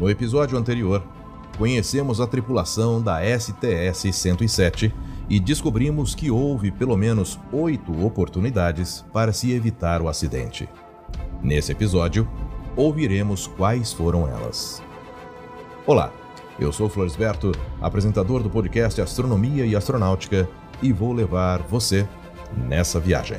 No episódio anterior, conhecemos a tripulação da STS-107 e descobrimos que houve pelo menos oito oportunidades para se evitar o acidente. Nesse episódio, ouviremos quais foram elas. Olá, eu sou Floresberto, apresentador do podcast Astronomia e Astronáutica, e vou levar você nessa viagem.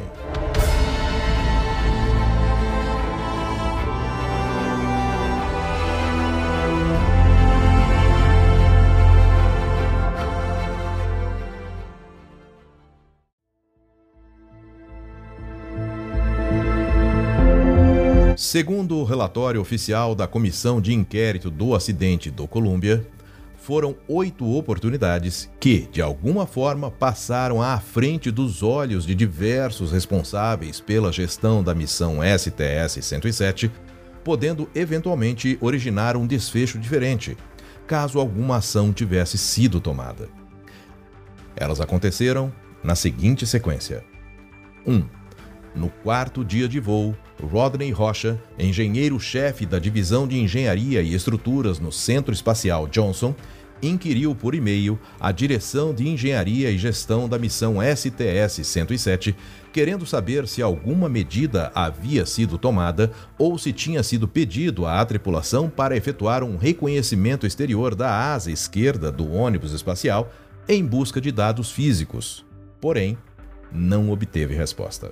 Segundo o relatório oficial da Comissão de Inquérito do Acidente do Columbia, foram oito oportunidades que, de alguma forma, passaram à frente dos olhos de diversos responsáveis pela gestão da missão STS-107, podendo eventualmente originar um desfecho diferente, caso alguma ação tivesse sido tomada. Elas aconteceram na seguinte sequência: 1. Um, no quarto dia de voo, Rodney Rocha, engenheiro-chefe da Divisão de Engenharia e Estruturas no Centro Espacial Johnson, inquiriu por e-mail a Direção de Engenharia e Gestão da missão STS-107, querendo saber se alguma medida havia sido tomada ou se tinha sido pedido à tripulação para efetuar um reconhecimento exterior da asa esquerda do ônibus espacial em busca de dados físicos. Porém, não obteve resposta.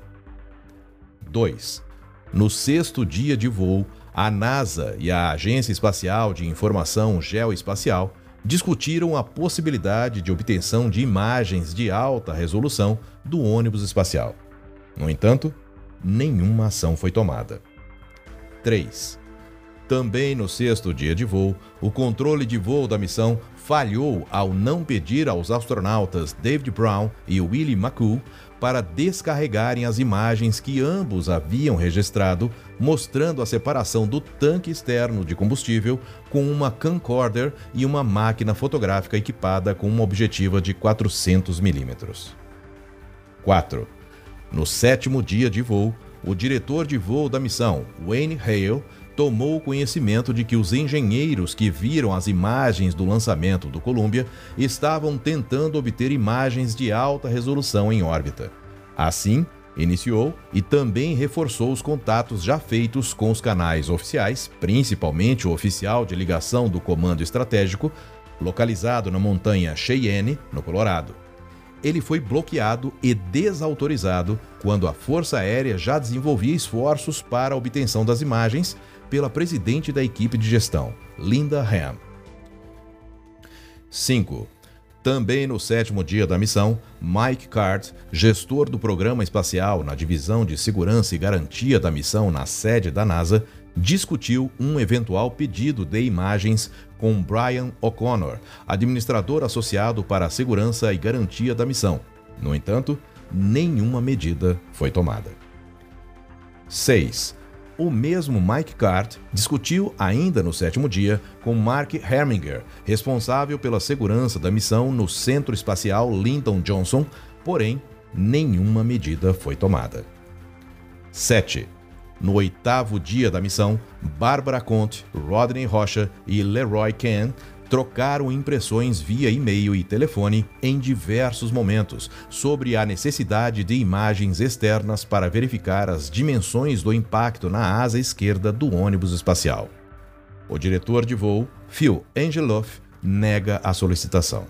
2. No sexto dia de voo, a NASA e a Agência Espacial de Informação Geoespacial discutiram a possibilidade de obtenção de imagens de alta resolução do ônibus espacial. No entanto, nenhuma ação foi tomada. 3. Também no sexto dia de voo, o controle de voo da missão falhou ao não pedir aos astronautas David Brown e Willie McCool para descarregarem as imagens que ambos haviam registrado, mostrando a separação do tanque externo de combustível com uma camcorder e uma máquina fotográfica equipada com uma objetiva de 400 mm. 4. No sétimo dia de voo, o diretor de voo da missão, Wayne Hale, tomou conhecimento de que os engenheiros que viram as imagens do lançamento do Columbia estavam tentando obter imagens de alta resolução em órbita. Assim, iniciou e também reforçou os contatos já feitos com os canais oficiais, principalmente o oficial de ligação do Comando Estratégico, localizado na montanha Cheyenne, no Colorado. Ele foi bloqueado e desautorizado quando a Força Aérea já desenvolvia esforços para a obtenção das imagens pela presidente da equipe de gestão, Linda Ham. 5. Também no sétimo dia da missão, Mike Cart, gestor do programa espacial na divisão de segurança e garantia da missão na sede da NASA, discutiu um eventual pedido de imagens com Brian O'Connor, administrador associado para a segurança e garantia da missão. No entanto, nenhuma medida foi tomada. 6 o mesmo Mike Cart discutiu ainda no sétimo dia com Mark Herminger, responsável pela segurança da missão no Centro Espacial Lyndon Johnson, porém, nenhuma medida foi tomada. 7. No oitavo dia da missão, Bárbara Conte, Rodney Rocha e Leroy Ken trocaram impressões via e-mail e telefone em diversos momentos sobre a necessidade de imagens externas para verificar as dimensões do impacto na asa esquerda do ônibus espacial. O diretor de voo, Phil Angeloff, nega a solicitação.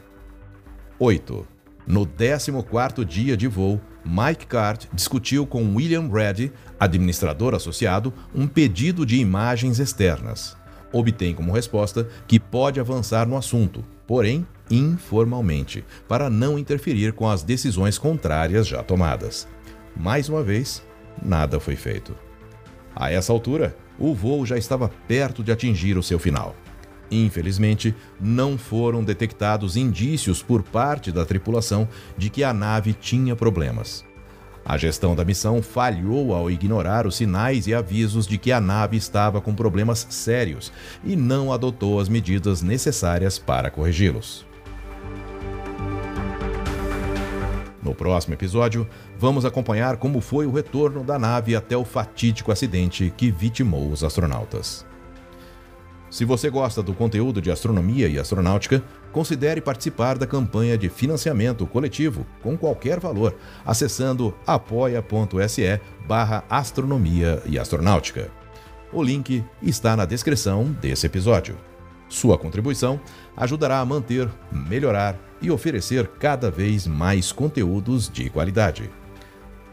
8. No 14º dia de voo, Mike Card discutiu com William Brady, administrador associado, um pedido de imagens externas. Obtém como resposta que pode avançar no assunto, porém informalmente, para não interferir com as decisões contrárias já tomadas. Mais uma vez, nada foi feito. A essa altura, o voo já estava perto de atingir o seu final. Infelizmente, não foram detectados indícios por parte da tripulação de que a nave tinha problemas. A gestão da missão falhou ao ignorar os sinais e avisos de que a nave estava com problemas sérios e não adotou as medidas necessárias para corrigi-los. No próximo episódio, vamos acompanhar como foi o retorno da nave até o fatídico acidente que vitimou os astronautas. Se você gosta do conteúdo de astronomia e astronáutica, considere participar da campanha de financiamento coletivo com qualquer valor, acessando apoia.se barra astronomia e astronáutica. O link está na descrição desse episódio. Sua contribuição ajudará a manter, melhorar e oferecer cada vez mais conteúdos de qualidade.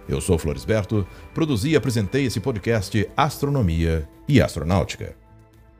Eu sou Floresberto, produzi e apresentei esse podcast Astronomia e Astronáutica.